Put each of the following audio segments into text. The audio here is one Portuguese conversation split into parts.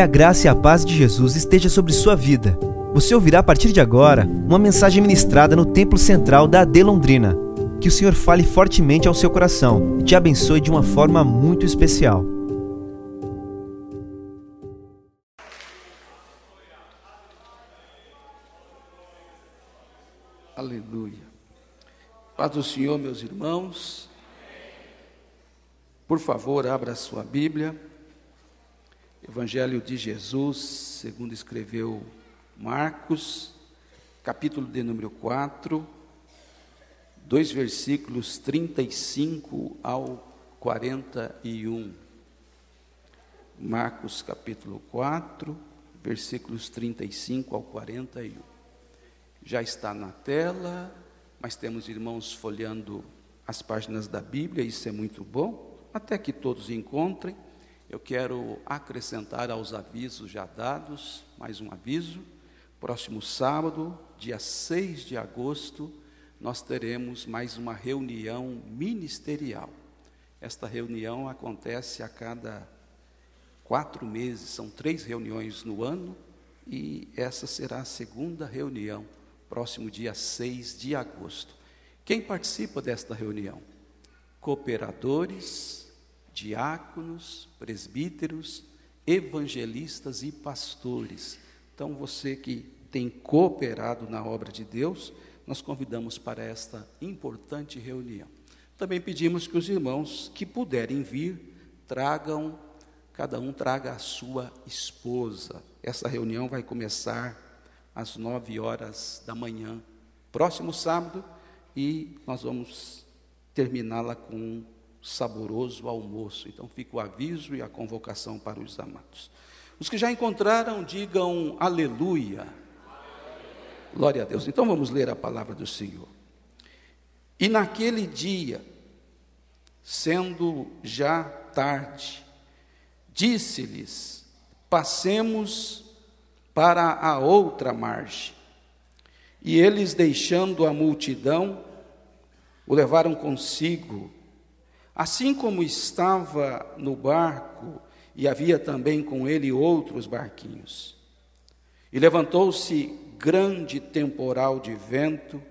Que a graça e a paz de Jesus esteja sobre sua vida. Você ouvirá a partir de agora uma mensagem ministrada no Templo Central da AD Londrina. Que o Senhor fale fortemente ao seu coração e te abençoe de uma forma muito especial. Aleluia. Paz do Senhor, meus irmãos. Por favor, abra a sua Bíblia. Evangelho de Jesus, segundo escreveu Marcos, capítulo de número 4, dois versículos 35 ao 41. Marcos capítulo 4, versículos 35 ao 41. Já está na tela, mas temos irmãos folheando as páginas da Bíblia, isso é muito bom, até que todos encontrem. Eu quero acrescentar aos avisos já dados, mais um aviso. Próximo sábado, dia 6 de agosto, nós teremos mais uma reunião ministerial. Esta reunião acontece a cada quatro meses, são três reuniões no ano, e essa será a segunda reunião, próximo dia 6 de agosto. Quem participa desta reunião? Cooperadores, diáconos, presbíteros, evangelistas e pastores. Então, você que tem cooperado na obra de Deus, nós convidamos para esta importante reunião. Também pedimos que os irmãos que puderem vir, tragam, cada um traga a sua esposa. Essa reunião vai começar às nove horas da manhã, próximo sábado, e nós vamos terminá-la com saboroso almoço. Então fica o aviso e a convocação para os amados. Os que já encontraram, digam aleluia. Glória a Deus. Então vamos ler a palavra do Senhor. E naquele dia, sendo já tarde, disse-lhes: Passemos para a outra margem. E eles, deixando a multidão, o levaram consigo Assim como estava no barco, e havia também com ele outros barquinhos. E levantou-se grande temporal de vento,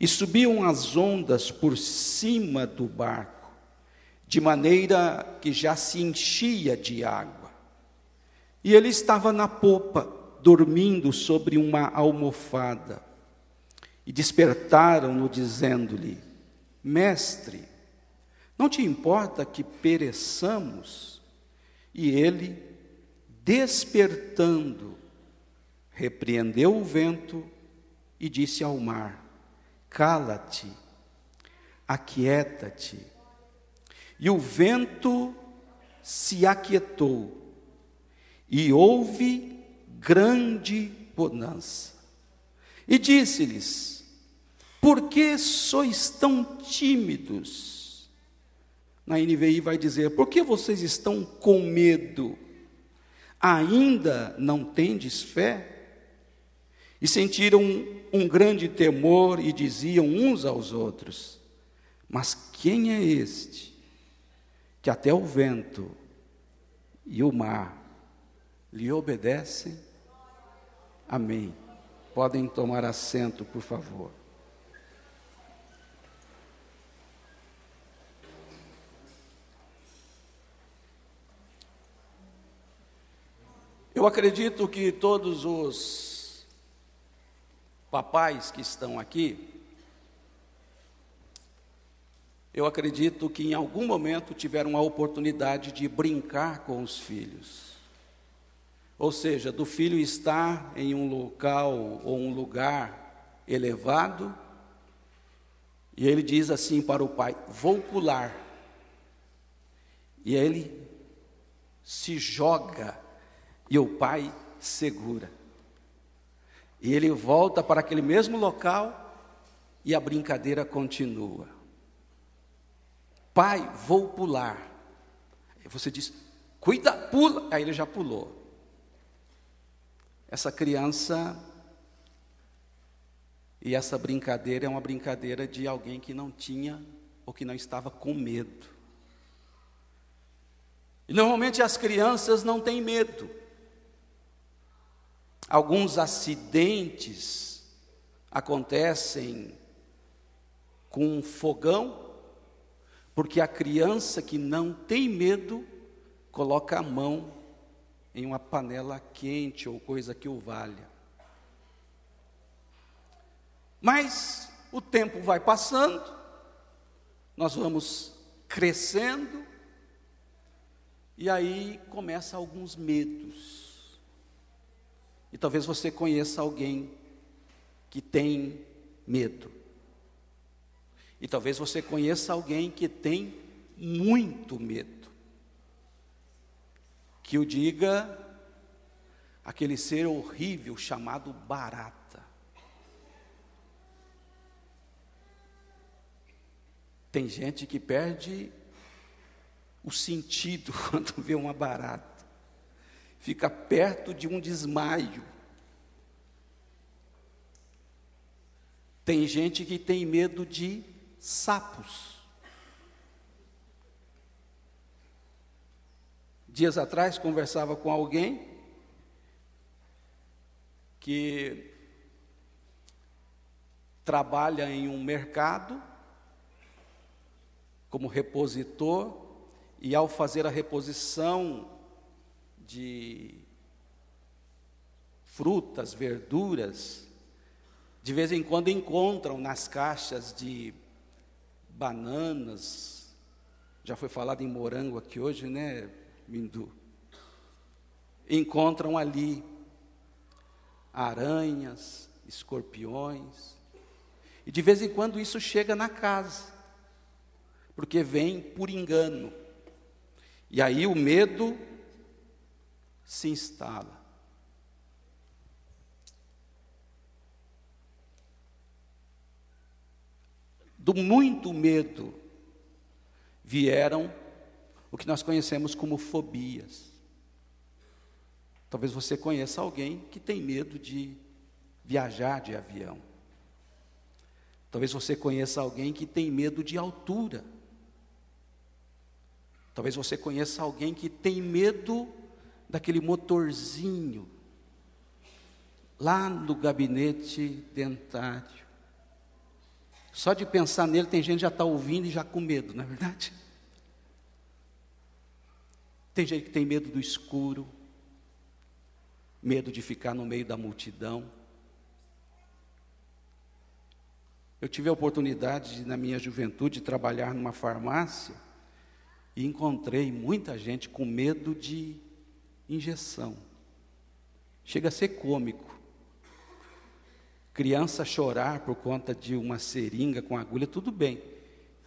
e subiam as ondas por cima do barco, de maneira que já se enchia de água. E ele estava na popa, dormindo sobre uma almofada. E despertaram-no, dizendo-lhe: Mestre, não te importa que pereçamos? E ele, despertando, repreendeu o vento e disse ao mar: Cala-te, aquieta-te. E o vento se aquietou, e houve grande bonança. E disse-lhes: Por que sois tão tímidos? Na NVI vai dizer: Por que vocês estão com medo? Ainda não tendes fé? E sentiram um, um grande temor e diziam uns aos outros: Mas quem é este que até o vento e o mar lhe obedecem? Amém. Podem tomar assento, por favor. Eu acredito que todos os papais que estão aqui, eu acredito que em algum momento tiveram a oportunidade de brincar com os filhos. Ou seja, do filho estar em um local ou um lugar elevado, e ele diz assim para o pai: Vou pular. E ele se joga e o pai segura. E ele volta para aquele mesmo local e a brincadeira continua. Pai, vou pular. Você diz, cuida, pula. Aí ele já pulou. Essa criança e essa brincadeira é uma brincadeira de alguém que não tinha ou que não estava com medo. E normalmente as crianças não têm medo. Alguns acidentes acontecem com um fogão, porque a criança que não tem medo coloca a mão em uma panela quente ou coisa que o valha. Mas o tempo vai passando, nós vamos crescendo, e aí começa alguns medos. E talvez você conheça alguém que tem medo. E talvez você conheça alguém que tem muito medo. Que o diga aquele ser horrível chamado barata. Tem gente que perde o sentido quando vê uma barata, fica perto de um desmaio. Tem gente que tem medo de sapos. Dias atrás conversava com alguém que trabalha em um mercado como repositor e ao fazer a reposição de frutas, verduras, de vez em quando encontram nas caixas de bananas, já foi falado em morango aqui hoje, né, Mindu? Encontram ali aranhas, escorpiões, e de vez em quando isso chega na casa, porque vem por engano. E aí o medo se instala. Do muito medo vieram o que nós conhecemos como fobias. Talvez você conheça alguém que tem medo de viajar de avião. Talvez você conheça alguém que tem medo de altura. Talvez você conheça alguém que tem medo daquele motorzinho lá no gabinete dentário. Só de pensar nele, tem gente que já está ouvindo e já com medo, não é verdade? Tem gente que tem medo do escuro, medo de ficar no meio da multidão. Eu tive a oportunidade, na minha juventude, de trabalhar numa farmácia e encontrei muita gente com medo de injeção. Chega a ser cômico. Criança chorar por conta de uma seringa com agulha, tudo bem.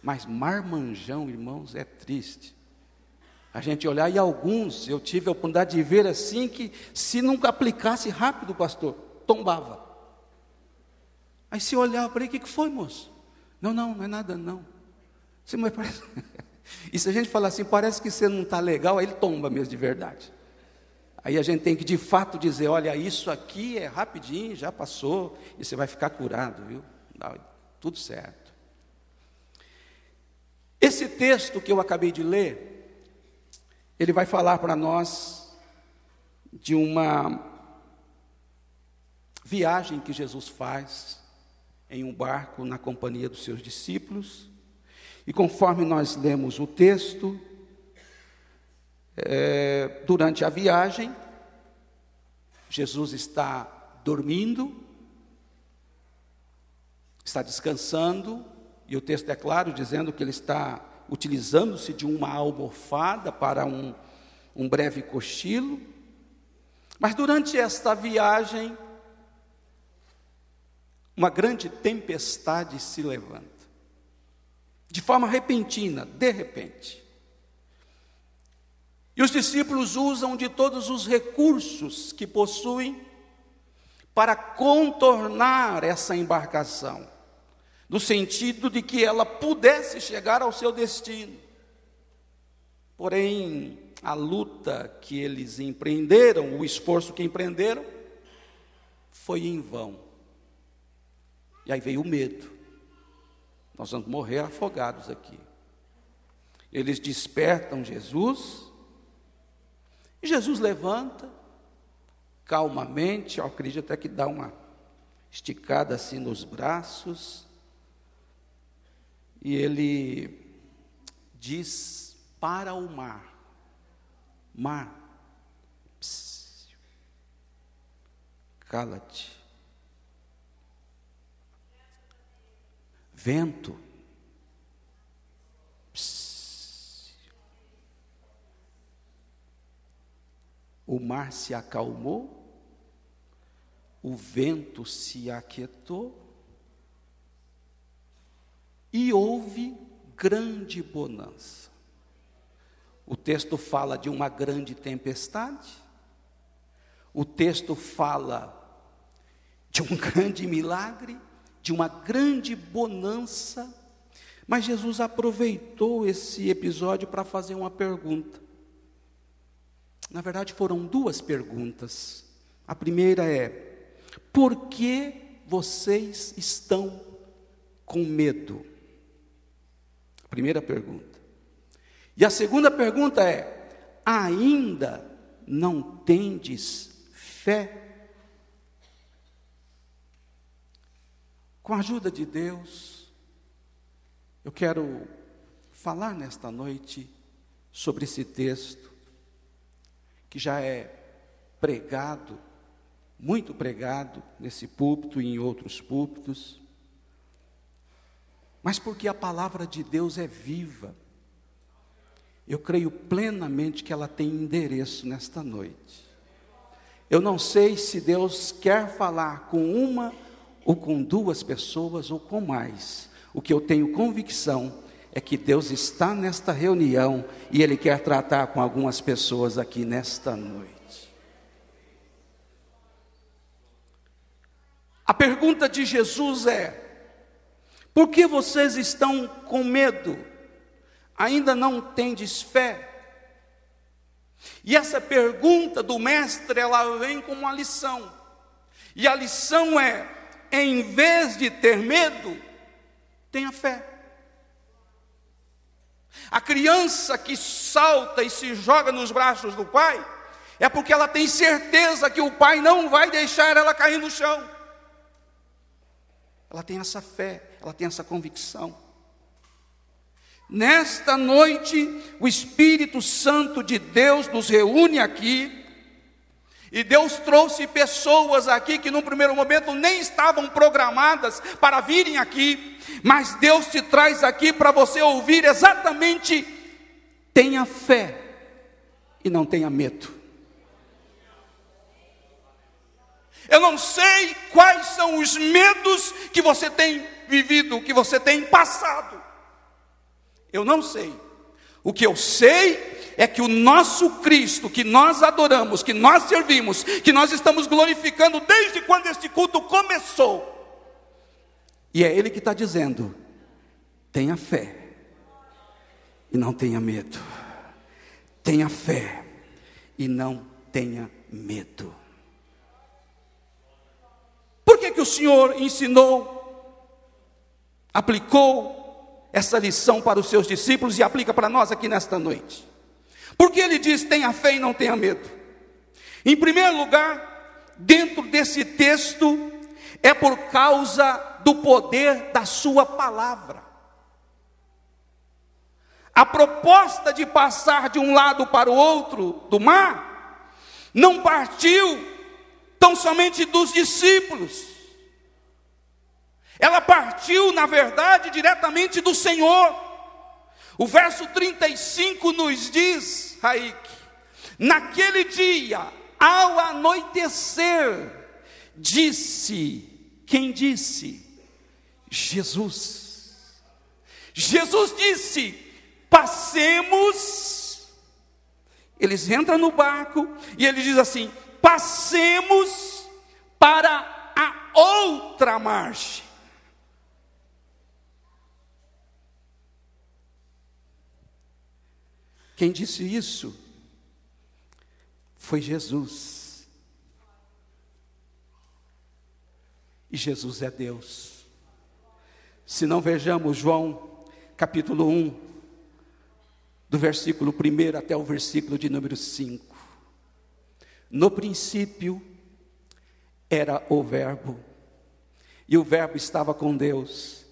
Mas marmanjão, irmãos, é triste. A gente olhar, e alguns eu tive a oportunidade de ver assim que, se nunca aplicasse rápido, pastor, tombava. Aí se olhava para ele, o que foi, moço? Não, não, não é nada, não. Você, mas parece. E se a gente falar assim, parece que você não está legal, aí ele tomba mesmo de verdade. Aí a gente tem que de fato dizer: olha, isso aqui é rapidinho, já passou, e você vai ficar curado, viu? Tudo certo. Esse texto que eu acabei de ler, ele vai falar para nós de uma viagem que Jesus faz em um barco na companhia dos seus discípulos. E conforme nós lemos o texto, é, durante a viagem, Jesus está dormindo, está descansando, e o texto é claro dizendo que ele está utilizando-se de uma almofada para um, um breve cochilo. Mas durante esta viagem, uma grande tempestade se levanta de forma repentina, de repente. E os discípulos usam de todos os recursos que possuem para contornar essa embarcação, no sentido de que ela pudesse chegar ao seu destino. Porém, a luta que eles empreenderam, o esforço que empreenderam, foi em vão. E aí veio o medo. Nós vamos morrer afogados aqui. Eles despertam Jesus, e Jesus levanta, calmamente, eu acredito até que dá uma esticada assim nos braços, e ele diz para o mar: Mar, cala-te. Vento, o mar se acalmou, o vento se aquietou e houve grande bonança. O texto fala de uma grande tempestade, o texto fala de um grande milagre, de uma grande bonança, mas Jesus aproveitou esse episódio para fazer uma pergunta. Na verdade, foram duas perguntas. A primeira é: por que vocês estão com medo? Primeira pergunta. E a segunda pergunta é: ainda não tendes fé? Com a ajuda de Deus, eu quero falar nesta noite sobre esse texto que já é pregado muito pregado nesse púlpito e em outros púlpitos, mas porque a palavra de Deus é viva. Eu creio plenamente que ela tem endereço nesta noite. Eu não sei se Deus quer falar com uma ou com duas pessoas ou com mais. O que eu tenho convicção é que Deus está nesta reunião e Ele quer tratar com algumas pessoas aqui nesta noite. A pergunta de Jesus é: por que vocês estão com medo? Ainda não tendes fé? E essa pergunta do mestre, ela vem com uma lição. E a lição é: em vez de ter medo, tenha fé. A criança que salta e se joga nos braços do pai, é porque ela tem certeza que o pai não vai deixar ela cair no chão. Ela tem essa fé, ela tem essa convicção. Nesta noite, o Espírito Santo de Deus nos reúne aqui, e Deus trouxe pessoas aqui que no primeiro momento nem estavam programadas para virem aqui, mas Deus te traz aqui para você ouvir exatamente: tenha fé e não tenha medo. Eu não sei quais são os medos que você tem vivido, que você tem passado. Eu não sei. O que eu sei é que o nosso Cristo, que nós adoramos, que nós servimos, que nós estamos glorificando desde quando este culto começou, e é Ele que está dizendo: tenha fé e não tenha medo, tenha fé e não tenha medo. Por que, que o Senhor ensinou, aplicou essa lição para os seus discípulos e aplica para nós aqui nesta noite? Porque ele diz: tenha fé e não tenha medo. Em primeiro lugar, dentro desse texto, é por causa do poder da Sua palavra. A proposta de passar de um lado para o outro do mar não partiu tão somente dos discípulos. Ela partiu, na verdade, diretamente do Senhor. O verso 35 nos diz, Raik, naquele dia, ao anoitecer, disse, quem disse? Jesus. Jesus disse: passemos. Eles entram no barco e ele diz assim: passemos para a outra margem. Quem disse isso foi Jesus. E Jesus é Deus. Se não vejamos João capítulo 1, do versículo 1 até o versículo de número 5. No princípio era o Verbo, e o Verbo estava com Deus,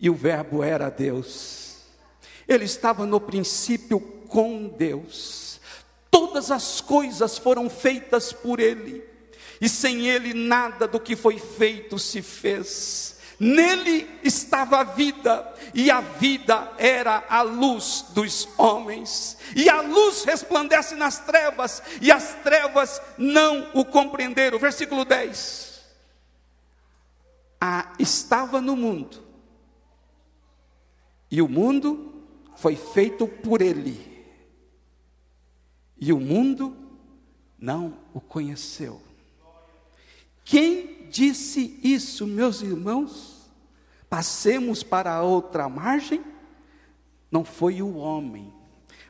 e o Verbo era Deus. Ele estava no princípio com Deus. Todas as coisas foram feitas por Ele, e sem Ele nada do que foi feito se fez. Nele estava a vida, e a vida era a luz dos homens. E a luz resplandece nas trevas, e as trevas não o compreenderam. Versículo 10. Ah, estava no mundo, e o mundo foi feito por ele, e o mundo não o conheceu. Quem disse isso, meus irmãos? Passemos para a outra margem? Não foi o homem,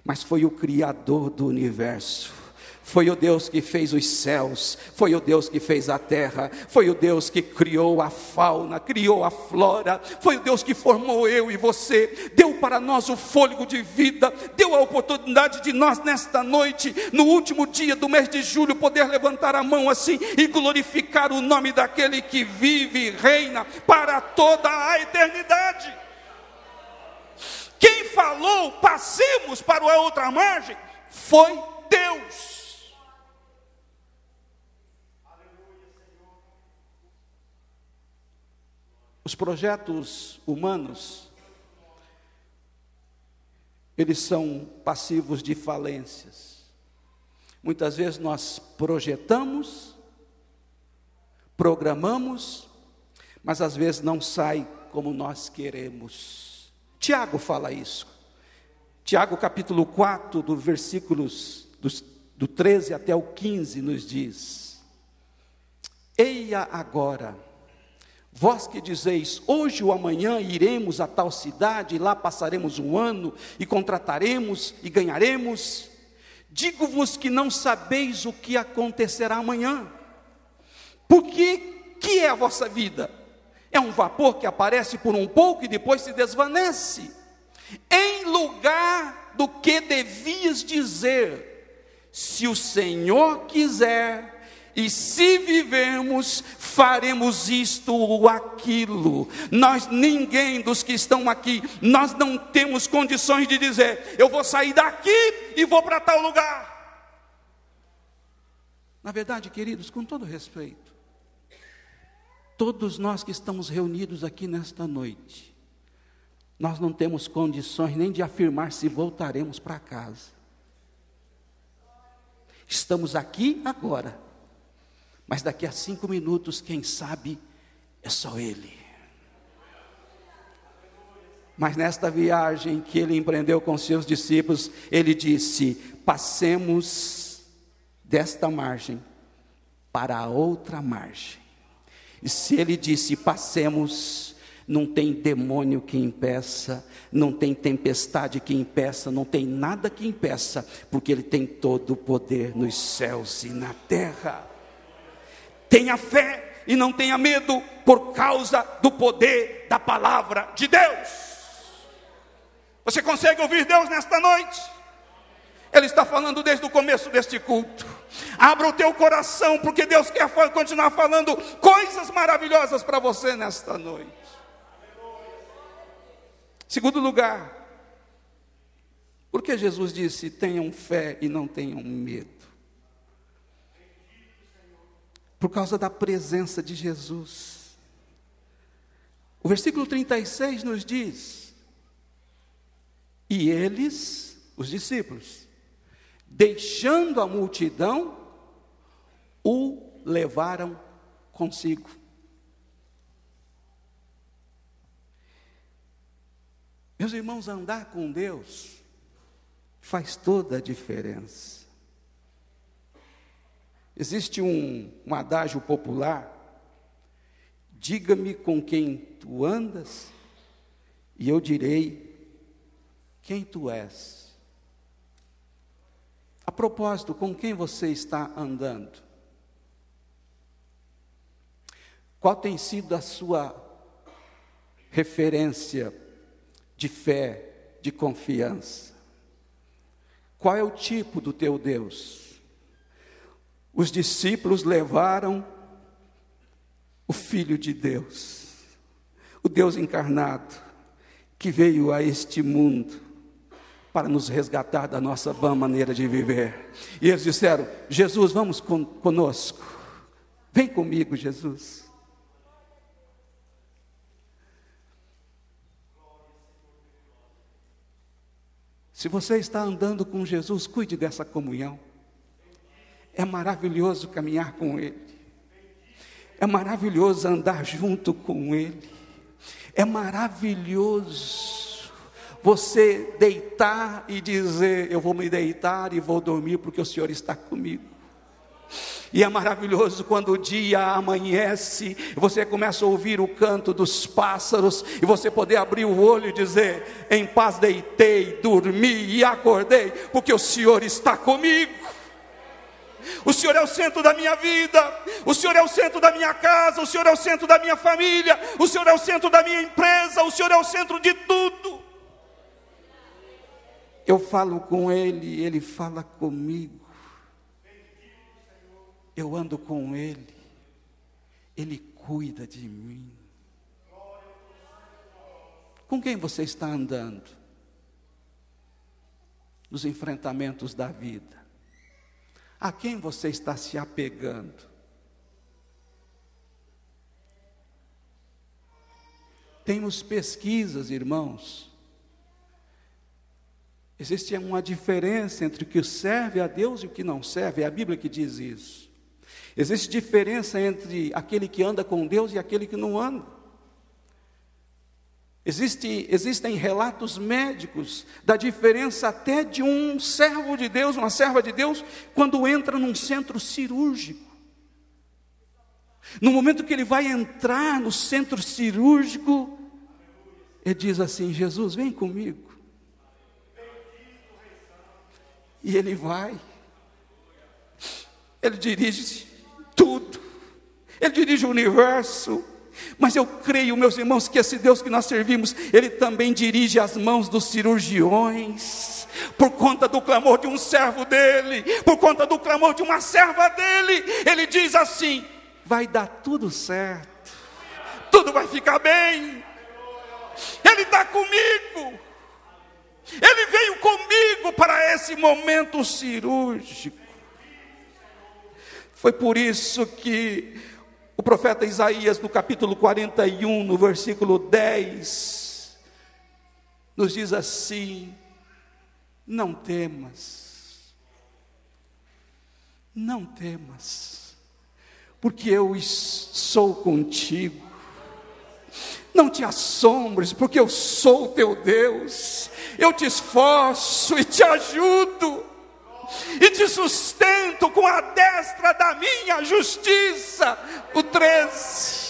mas foi o Criador do universo foi o Deus que fez os céus, foi o Deus que fez a terra, foi o Deus que criou a fauna, criou a flora, foi o Deus que formou eu e você, deu para nós o fôlego de vida, deu a oportunidade de nós nesta noite, no último dia do mês de julho, poder levantar a mão assim e glorificar o nome daquele que vive e reina para toda a eternidade. Quem falou, passemos para a outra margem, foi Deus. Os projetos humanos, eles são passivos de falências. Muitas vezes nós projetamos, programamos, mas às vezes não sai como nós queremos. Tiago fala isso. Tiago capítulo 4, do versículos dos, do 13 até o 15, nos diz: Eia agora, Vós que dizeis, hoje ou amanhã iremos a tal cidade, e lá passaremos um ano, e contrataremos e ganharemos. Digo-vos que não sabeis o que acontecerá amanhã. Porque que é a vossa vida? É um vapor que aparece por um pouco e depois se desvanece. Em lugar do que devias dizer, se o Senhor quiser, e se vivermos, faremos isto ou aquilo. Nós, ninguém dos que estão aqui, nós não temos condições de dizer, eu vou sair daqui e vou para tal lugar. Na verdade, queridos, com todo respeito, todos nós que estamos reunidos aqui nesta noite, nós não temos condições nem de afirmar se voltaremos para casa. Estamos aqui agora mas daqui a cinco minutos, quem sabe, é só Ele. Mas nesta viagem que ele empreendeu com seus discípulos, ele disse: passemos desta margem para a outra margem. E se ele disse: passemos, não tem demônio que impeça, não tem tempestade que impeça, não tem nada que impeça, porque ele tem todo o poder nos céus e na terra. Tenha fé e não tenha medo por causa do poder da palavra de Deus. Você consegue ouvir Deus nesta noite? Ele está falando desde o começo deste culto. Abra o teu coração, porque Deus quer continuar falando coisas maravilhosas para você nesta noite. Segundo lugar, porque Jesus disse: tenham fé e não tenham medo por causa da presença de Jesus. O versículo 36 nos diz: E eles, os discípulos, deixando a multidão, o levaram consigo. Meus irmãos, andar com Deus faz toda a diferença. Existe um, um adágio popular: diga-me com quem tu andas, e eu direi quem tu és. A propósito, com quem você está andando? Qual tem sido a sua referência de fé, de confiança? Qual é o tipo do teu Deus? Os discípulos levaram o Filho de Deus, o Deus encarnado, que veio a este mundo para nos resgatar da nossa vã maneira de viver. E eles disseram: Jesus, vamos conosco, vem comigo, Jesus. Se você está andando com Jesus, cuide dessa comunhão. É maravilhoso caminhar com Ele. É maravilhoso andar junto com Ele. É maravilhoso você deitar e dizer: Eu vou me deitar e vou dormir porque o Senhor está comigo. E é maravilhoso quando o dia amanhece, você começa a ouvir o canto dos pássaros, e você poder abrir o olho e dizer: Em paz deitei, dormi e acordei, porque o Senhor está comigo. O Senhor é o centro da minha vida, o Senhor é o centro da minha casa, o Senhor é o centro da minha família, o Senhor é o centro da minha empresa, o Senhor é o centro de tudo. Eu falo com Ele, Ele fala comigo eu ando com Ele, Ele cuida de mim. Com quem você está andando? Nos enfrentamentos da vida. A quem você está se apegando? Temos pesquisas, irmãos. Existe uma diferença entre o que serve a Deus e o que não serve, é a Bíblia que diz isso. Existe diferença entre aquele que anda com Deus e aquele que não anda. Existe, existem relatos médicos da diferença até de um servo de Deus, uma serva de Deus, quando entra num centro cirúrgico. No momento que ele vai entrar no centro cirúrgico, ele diz assim: Jesus, vem comigo. E ele vai. Ele dirige-se tudo, Ele dirige o universo. Mas eu creio, meus irmãos, que esse Deus que nós servimos, Ele também dirige as mãos dos cirurgiões, por conta do clamor de um servo dele, por conta do clamor de uma serva dele, Ele diz assim: vai dar tudo certo, tudo vai ficar bem, Ele está comigo, Ele veio comigo para esse momento cirúrgico. Foi por isso que o profeta Isaías, no capítulo 41, no versículo 10, nos diz assim: Não temas, não temas, porque eu sou contigo. Não te assombres, porque eu sou teu Deus. Eu te esforço e te ajudo e te sustento com a destra da minha justiça. O 13.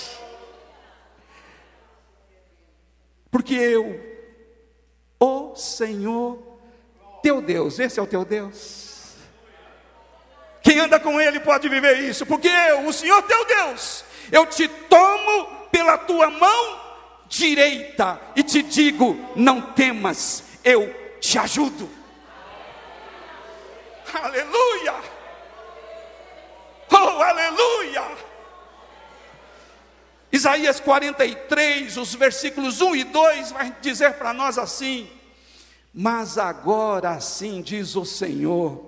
Porque eu, o Senhor, teu Deus, esse é o teu Deus. Quem anda com Ele pode viver isso, porque eu, o Senhor teu Deus, eu te tomo pela tua mão direita e te digo: não temas, eu te ajudo. Aleluia! Oh, aleluia! Isaías 43, os versículos 1 e 2 vai dizer para nós assim: Mas agora assim diz o Senhor,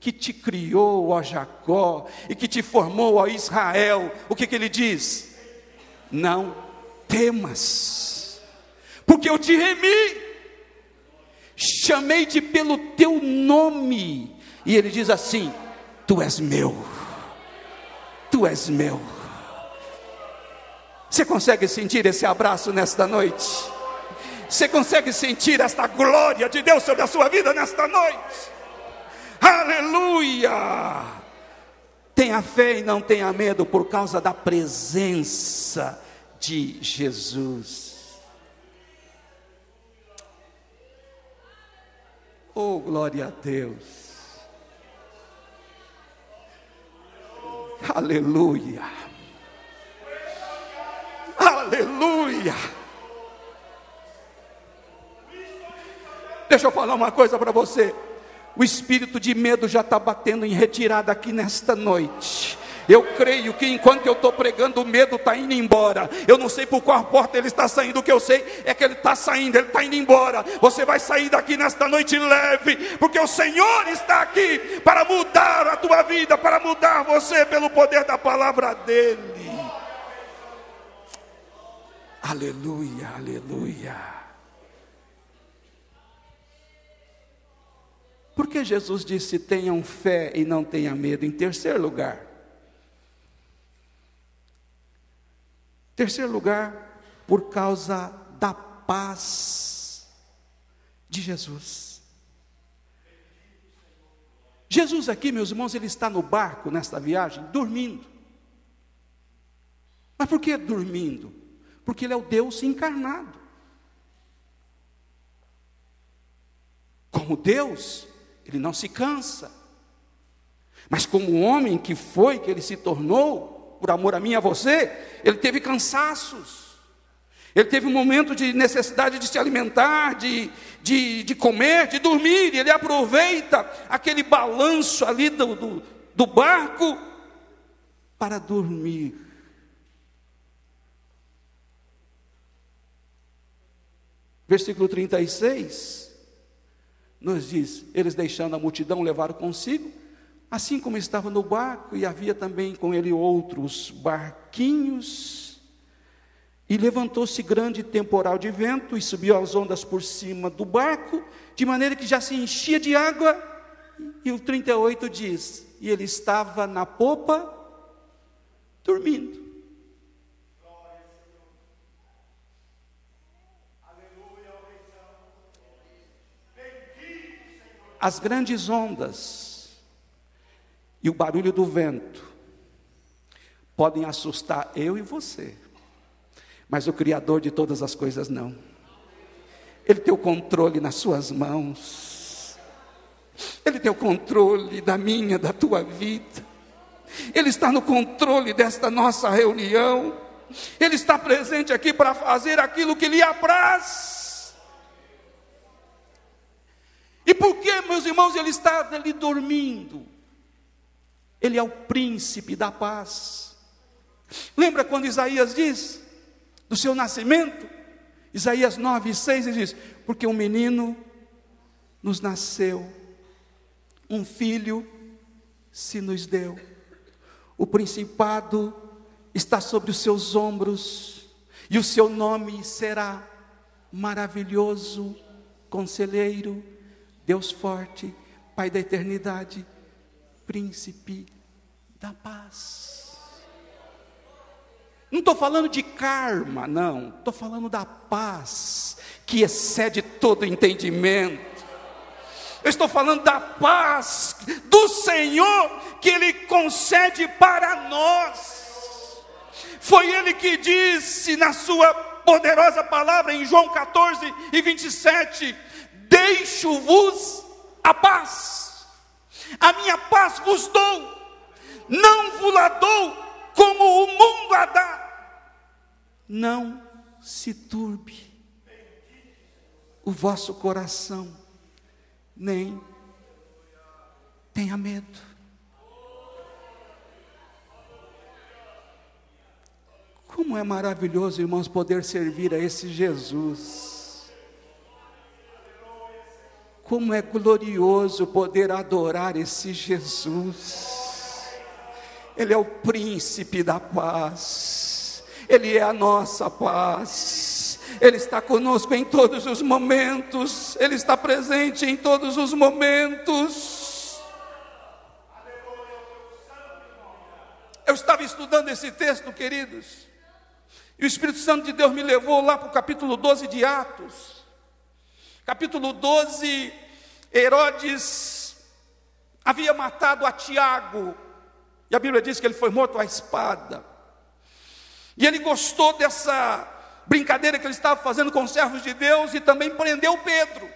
que te criou, ó Jacó, e que te formou, ó Israel. O que, que ele diz? Não temas, porque eu te remi, chamei-te pelo teu nome e ele diz assim: Tu és meu, tu és meu. Você consegue sentir esse abraço nesta noite? Você consegue sentir esta glória de Deus sobre a sua vida nesta noite? Aleluia! Tenha fé e não tenha medo por causa da presença de Jesus. Oh, glória a Deus. Aleluia. Aleluia. Deixa eu falar uma coisa para você. O espírito de medo já está batendo em retirada aqui nesta noite. Eu creio que enquanto eu estou pregando, o medo está indo embora. Eu não sei por qual porta ele está saindo, o que eu sei é que ele está saindo, ele está indo embora. Você vai sair daqui nesta noite leve, porque o Senhor está aqui para mudar a tua vida, para mudar você pelo poder da palavra dEle. Aleluia, aleluia. Porque Jesus disse: tenham fé e não tenham medo. Em terceiro lugar, terceiro lugar, por causa da paz de Jesus. Jesus aqui, meus irmãos, ele está no barco nesta viagem, dormindo. Mas por que dormindo? Porque ele é o Deus encarnado. Como Deus, ele não se cansa. Mas como homem que foi, que ele se tornou, por amor a mim e a você, ele teve cansaços. Ele teve um momento de necessidade de se alimentar, de, de, de comer, de dormir. Ele aproveita aquele balanço ali do, do, do barco para dormir. Versículo 36 nos diz: eles deixando a multidão levaram consigo, assim como estava no barco, e havia também com ele outros barquinhos. E levantou-se grande temporal de vento e subiu as ondas por cima do barco, de maneira que já se enchia de água. E o 38 diz: E ele estava na popa, dormindo. as grandes ondas e o barulho do vento podem assustar eu e você, mas o Criador de todas as coisas não. Ele tem o controle nas suas mãos, Ele tem o controle da minha, da tua vida, Ele está no controle desta nossa reunião, Ele está presente aqui para fazer aquilo que lhe apraz. E por que, meus irmãos, ele está ali dormindo? Ele é o príncipe da paz. Lembra quando Isaías diz do seu nascimento? Isaías 9, 6 ele diz: Porque um menino nos nasceu, um filho se nos deu, o principado está sobre os seus ombros, e o seu nome será maravilhoso, conselheiro Deus forte, Pai da eternidade, príncipe da paz. Não estou falando de karma, não, estou falando da paz que excede todo entendimento. Eu estou falando da paz do Senhor que Ele concede para nós. Foi Ele que disse na Sua poderosa palavra em João 14 e 27: Deixo-vos a paz, a minha paz vos dou, não vos la dou como o mundo a dá. Não se turbe o vosso coração, nem tenha medo. Como é maravilhoso, irmãos, poder servir a esse Jesus. Como é glorioso poder adorar esse Jesus. Ele é o príncipe da paz. Ele é a nossa paz. Ele está conosco em todos os momentos. Ele está presente em todos os momentos. Eu estava estudando esse texto, queridos. E o Espírito Santo de Deus me levou lá para o capítulo 12 de Atos. Capítulo 12, Herodes havia matado a Tiago, e a Bíblia diz que ele foi morto à espada. E ele gostou dessa brincadeira que ele estava fazendo com os servos de Deus e também prendeu Pedro.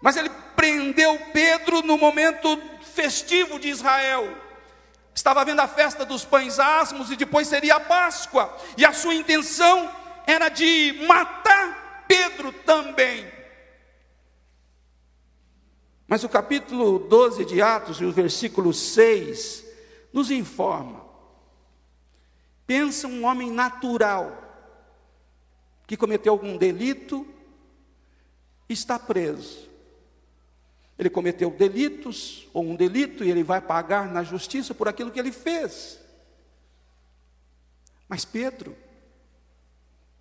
Mas ele prendeu Pedro no momento festivo de Israel. Estava havendo a festa dos pães asmos e depois seria a Páscoa. E a sua intenção era de matar Pedro também. Mas o capítulo 12 de Atos, e o versículo 6, nos informa. Pensa um homem natural que cometeu algum delito está preso. Ele cometeu delitos ou um delito e ele vai pagar na justiça por aquilo que ele fez. Mas Pedro,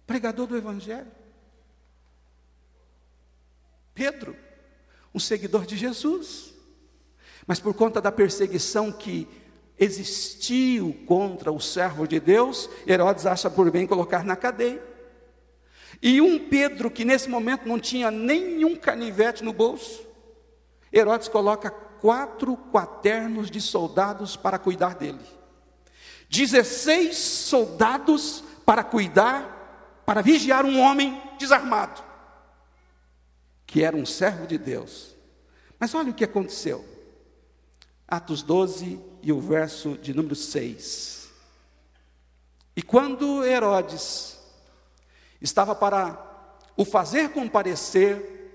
pregador do evangelho, Pedro, um seguidor de Jesus, mas por conta da perseguição que existiu contra o servo de Deus, Herodes acha por bem colocar na cadeia. E um Pedro que nesse momento não tinha nenhum canivete no bolso, Herodes coloca quatro quaternos de soldados para cuidar dele. 16 soldados para cuidar, para vigiar um homem desarmado, que era um servo de Deus. Mas olha o que aconteceu. Atos 12 e o verso de número 6. E quando Herodes estava para o fazer comparecer,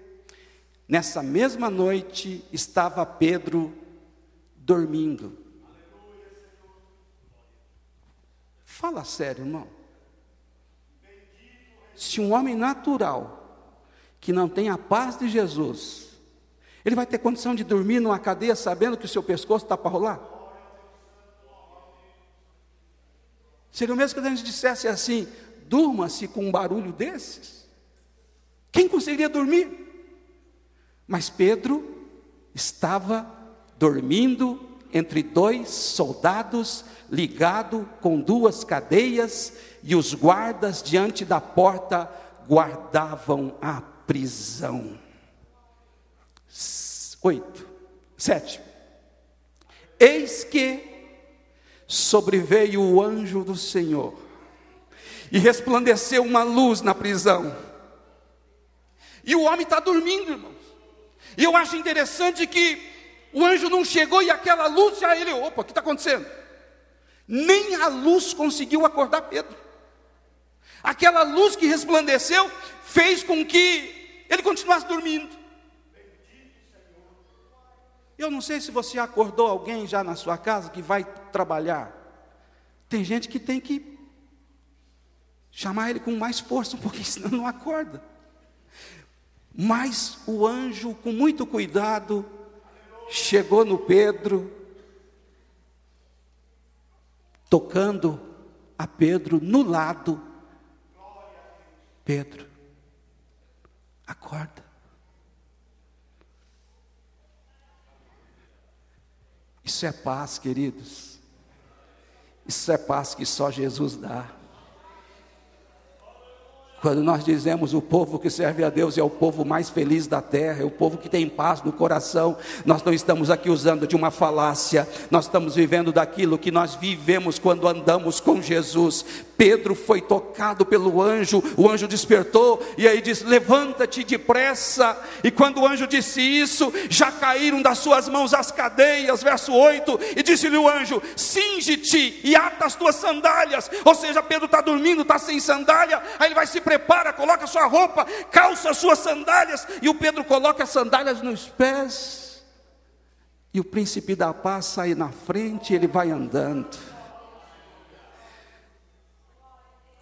nessa mesma noite estava Pedro dormindo. Fala sério, irmão. Se um homem natural, que não tem a paz de Jesus, ele vai ter condição de dormir numa cadeia sabendo que o seu pescoço está para rolar? Seria o mesmo que a gente dissesse assim: durma-se com um barulho desses? Quem conseguiria dormir? Mas Pedro estava dormindo entre dois soldados, ligado com duas cadeias, e os guardas diante da porta guardavam a prisão. Oito, sete. Eis que sobreveio o anjo do Senhor e resplandeceu uma luz na prisão. E o homem está dormindo, irmãos. E eu acho interessante que o anjo não chegou e aquela luz já ele, opa, o que está acontecendo? Nem a luz conseguiu acordar Pedro. Aquela luz que resplandeceu fez com que ele continuasse dormindo. Eu não sei se você acordou alguém já na sua casa que vai trabalhar. Tem gente que tem que chamar ele com mais força, porque senão não acorda. Mas o anjo, com muito cuidado, chegou no Pedro, tocando a Pedro no lado. Pedro, acorda. Isso é paz, queridos. Isso é paz que só Jesus dá. Quando nós dizemos o povo que serve a Deus é o povo mais feliz da terra, é o povo que tem paz no coração, nós não estamos aqui usando de uma falácia, nós estamos vivendo daquilo que nós vivemos quando andamos com Jesus. Pedro foi tocado pelo anjo, o anjo despertou e aí diz: Levanta-te depressa. E quando o anjo disse isso, já caíram das suas mãos as cadeias, verso 8, e disse-lhe o anjo: Cinge-te e ata as tuas sandálias. Ou seja, Pedro está dormindo, está sem sandália, aí ele vai se prepara, coloca sua roupa, calça as suas sandálias, e o Pedro coloca as sandálias nos pés. E o príncipe da paz sai na frente, ele vai andando.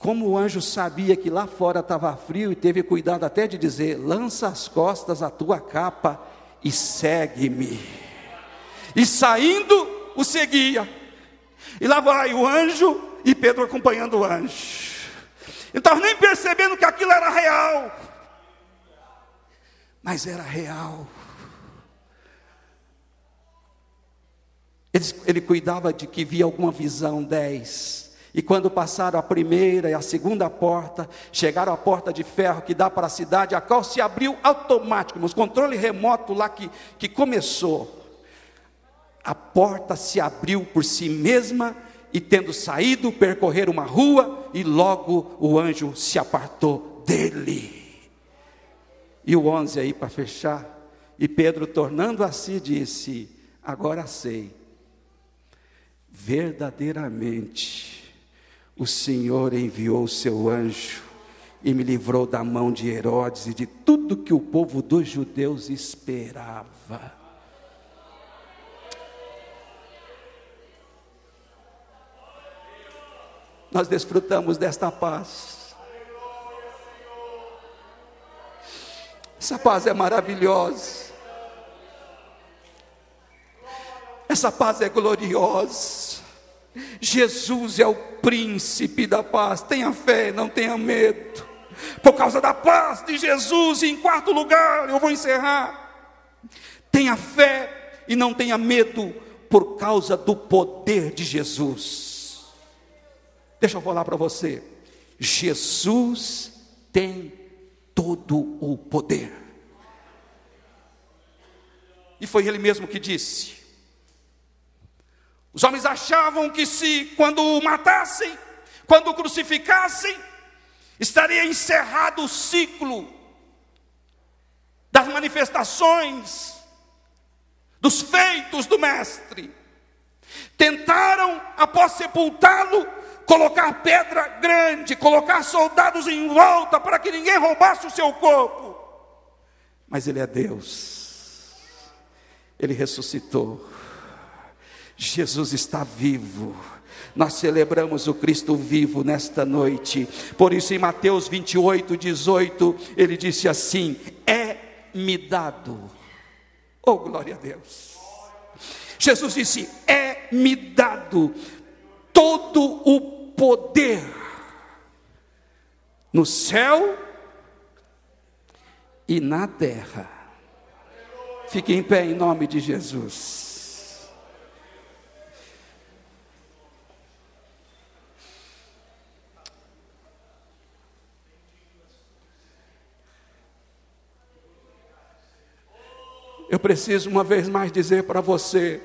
Como o anjo sabia que lá fora estava frio e teve cuidado até de dizer: lança as costas a tua capa e segue-me. E saindo, o seguia. E lá vai o anjo e Pedro acompanhando o anjo. Ele estava nem percebendo que aquilo era real. Mas era real. Ele, ele cuidava de que via alguma visão, dez e quando passaram a primeira e a segunda porta, chegaram à porta de ferro que dá para a cidade, a qual se abriu automático, mas controle remoto lá que, que começou. A porta se abriu por si mesma, e tendo saído, percorrer uma rua, e logo o anjo se apartou dele. E o 11 aí para fechar, e Pedro, tornando a si, disse: Agora sei, verdadeiramente, o Senhor enviou o seu anjo e me livrou da mão de Herodes e de tudo que o povo dos judeus esperava. nós desfrutamos desta paz. Essa paz é maravilhosa. Essa paz é gloriosa. Jesus é o príncipe da paz. Tenha fé, não tenha medo. Por causa da paz de Jesus, em quarto lugar, eu vou encerrar. Tenha fé e não tenha medo por causa do poder de Jesus. Deixa eu falar para você. Jesus tem todo o poder. E foi ele mesmo que disse: os homens achavam que se, quando o matassem, quando o crucificassem, estaria encerrado o ciclo das manifestações, dos feitos do Mestre. Tentaram, após sepultá-lo, colocar pedra grande, colocar soldados em volta para que ninguém roubasse o seu corpo. Mas Ele é Deus, Ele ressuscitou. Jesus está vivo. Nós celebramos o Cristo vivo nesta noite. Por isso, em Mateus 28, 18, ele disse assim: É-me dado. Oh, glória a Deus. Jesus disse: É-me dado todo o poder no céu e na terra. Fique em pé em nome de Jesus. Preciso uma vez mais dizer para você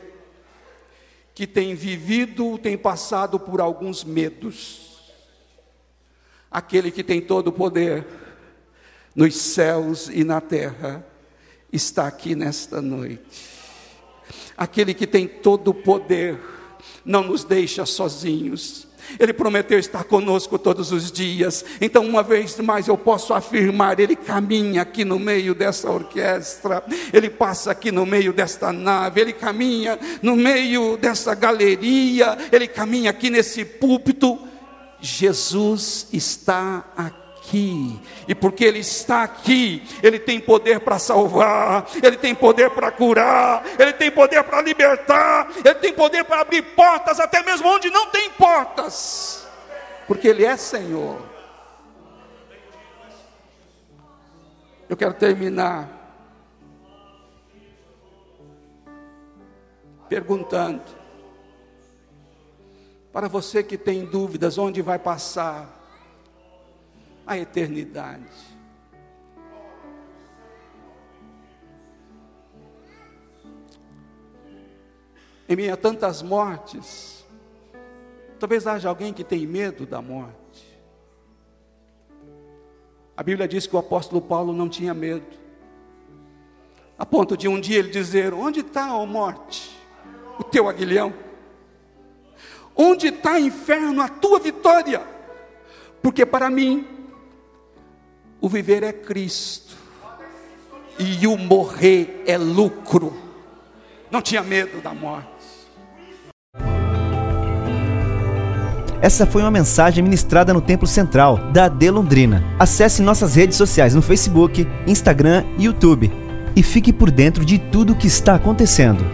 que tem vivido, tem passado por alguns medos. Aquele que tem todo o poder nos céus e na terra está aqui nesta noite. Aquele que tem todo o poder não nos deixa sozinhos. Ele prometeu estar conosco todos os dias. Então, uma vez mais, eu posso afirmar: Ele caminha aqui no meio dessa orquestra, Ele passa aqui no meio desta nave, Ele caminha no meio dessa galeria, Ele caminha aqui nesse púlpito. Jesus está aqui aqui, e porque Ele está aqui, Ele tem poder para salvar, Ele tem poder para curar, Ele tem poder para libertar, Ele tem poder para abrir portas, até mesmo onde não tem portas, porque Ele é Senhor. Eu quero terminar perguntando para você que tem dúvidas onde vai passar a eternidade. Em meio a tantas mortes, talvez haja alguém que tem medo da morte. A Bíblia diz que o apóstolo Paulo não tinha medo, a ponto de um dia ele dizer: Onde está a morte, o teu aguilhão? Onde está, inferno, a tua vitória? Porque para mim, o viver é Cristo e o morrer é lucro. Não tinha medo da morte. Essa foi uma mensagem ministrada no Templo Central da AD Londrina. Acesse nossas redes sociais no Facebook, Instagram e YouTube e fique por dentro de tudo o que está acontecendo.